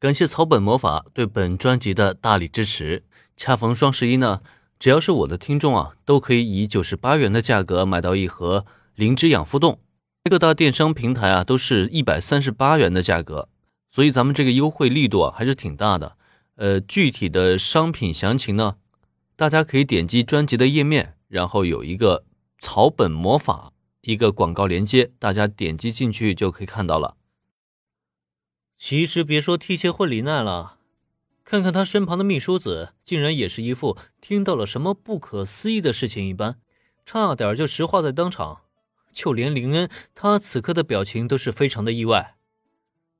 感谢草本魔法对本专辑的大力支持。恰逢双十一呢，只要是我的听众啊，都可以以九十八元的价格买到一盒灵芝养肤冻。各大电商平台啊，都是一百三十八元的价格，所以咱们这个优惠力度啊，还是挺大的。呃，具体的商品详情呢，大家可以点击专辑的页面，然后有一个草本魔法一个广告链接，大家点击进去就可以看到了。其实别说替切惠里奈了，看看他身旁的秘书子，竟然也是一副听到了什么不可思议的事情一般，差点就石化在当场。就连林恩，他此刻的表情都是非常的意外。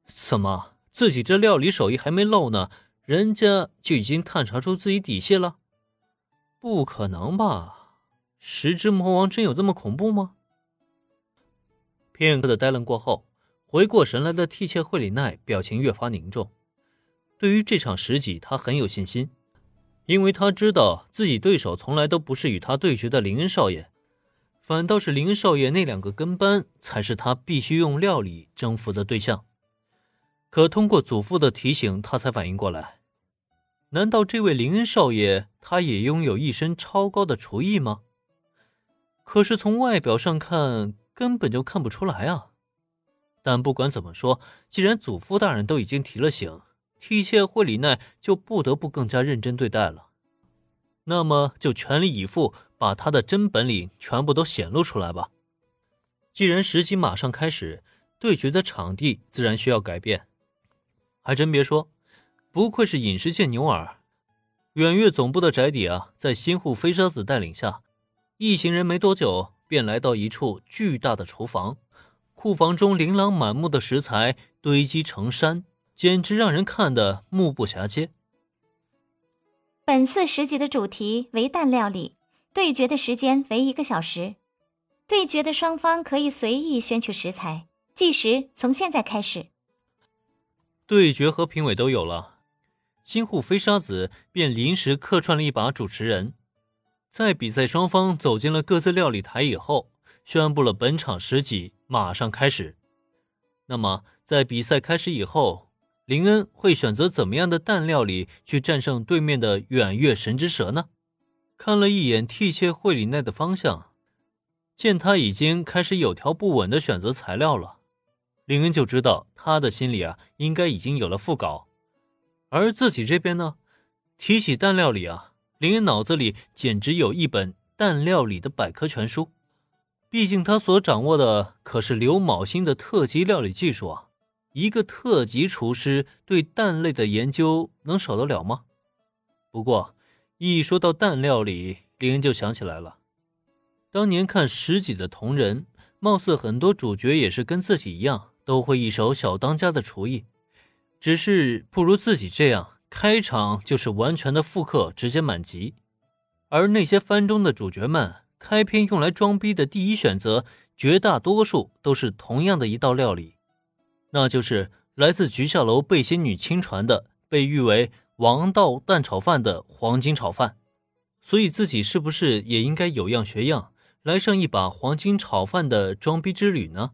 怎么，自己这料理手艺还没露呢，人家就已经探查出自己底细了？不可能吧？十只魔王真有这么恐怖吗？片刻的呆愣过后。回过神来的替切惠里奈表情越发凝重。对于这场十级，他很有信心，因为他知道自己对手从来都不是与他对决的林恩少爷，反倒是林少爷那两个跟班才是他必须用料理征服的对象。可通过祖父的提醒，他才反应过来：难道这位林恩少爷他也拥有一身超高的厨艺吗？可是从外表上看，根本就看不出来啊。但不管怎么说，既然祖父大人都已经提了醒，替切惠里奈就不得不更加认真对待了。那么就全力以赴，把他的真本领全部都显露出来吧。既然时机马上开始，对决的场地自然需要改变。还真别说，不愧是饮食界牛耳。远月总部的宅邸啊，在新户飞车子带领下，一行人没多久便来到一处巨大的厨房。库房中琳琅满目的食材堆积成山，简直让人看得目不暇接。本次十集的主题为蛋料理，对决的时间为一个小时。对决的双方可以随意选取食材，计时从现在开始。对决和评委都有了，新户飞沙子便临时客串了一把主持人。在比赛双方走进了各自料理台以后。宣布了本场十级马上开始。那么，在比赛开始以后，林恩会选择怎么样的蛋料理去战胜对面的远月神之蛇呢？看了一眼替切惠里奈的方向，见他已经开始有条不紊的选择材料了，林恩就知道他的心里啊应该已经有了副稿。而自己这边呢，提起蛋料理啊，林恩脑子里简直有一本蛋料理的百科全书。毕竟他所掌握的可是刘昴星的特级料理技术啊！一个特级厨师对蛋类的研究能少得了吗？不过一说到蛋料理，林恩就想起来了，当年看十几的同人，貌似很多主角也是跟自己一样，都会一手小当家的厨艺，只是不如自己这样，开场就是完全的复刻，直接满级。而那些番中的主角们。开篇用来装逼的第一选择，绝大多数都是同样的一道料理，那就是来自菊下楼背心女亲传的，被誉为王道蛋炒饭的黄金炒饭。所以自己是不是也应该有样学样，来上一把黄金炒饭的装逼之旅呢？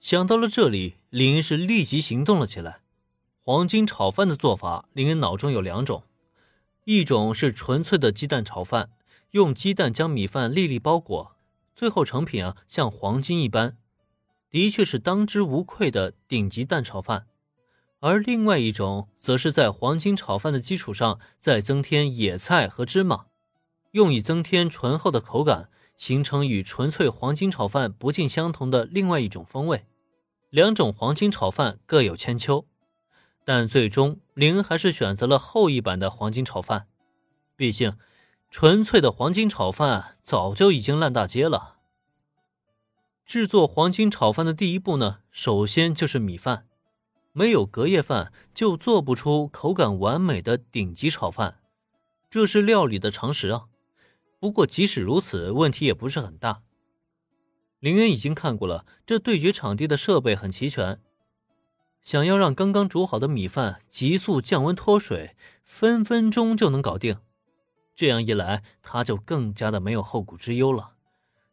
想到了这里，林恩是立即行动了起来。黄金炒饭的做法，林恩脑中有两种，一种是纯粹的鸡蛋炒饭。用鸡蛋将米饭粒粒包裹，最后成品啊像黄金一般，的确是当之无愧的顶级蛋炒饭。而另外一种，则是在黄金炒饭的基础上再增添野菜和芝麻，用以增添醇厚的口感，形成与纯粹黄金炒饭不尽相同的另外一种风味。两种黄金炒饭各有千秋，但最终林还是选择了后一版的黄金炒饭，毕竟。纯粹的黄金炒饭早就已经烂大街了。制作黄金炒饭的第一步呢，首先就是米饭，没有隔夜饭就做不出口感完美的顶级炒饭，这是料理的常识啊。不过即使如此，问题也不是很大。林恩已经看过了，这对决场地的设备很齐全，想要让刚刚煮好的米饭急速降温脱水，分分钟就能搞定。这样一来，他就更加的没有后顾之忧了。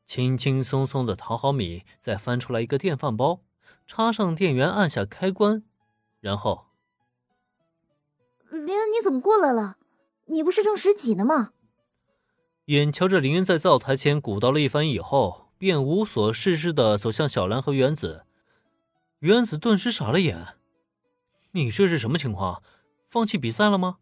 轻轻松松的淘好米，再翻出来一个电饭煲，插上电源，按下开关，然后林恩，你怎么过来了？你不是正十几呢吗？眼瞧着林恩在灶台前鼓捣了一番以后，便无所事事的走向小兰和原子。原子顿时傻了眼：“你这是什么情况？放弃比赛了吗？”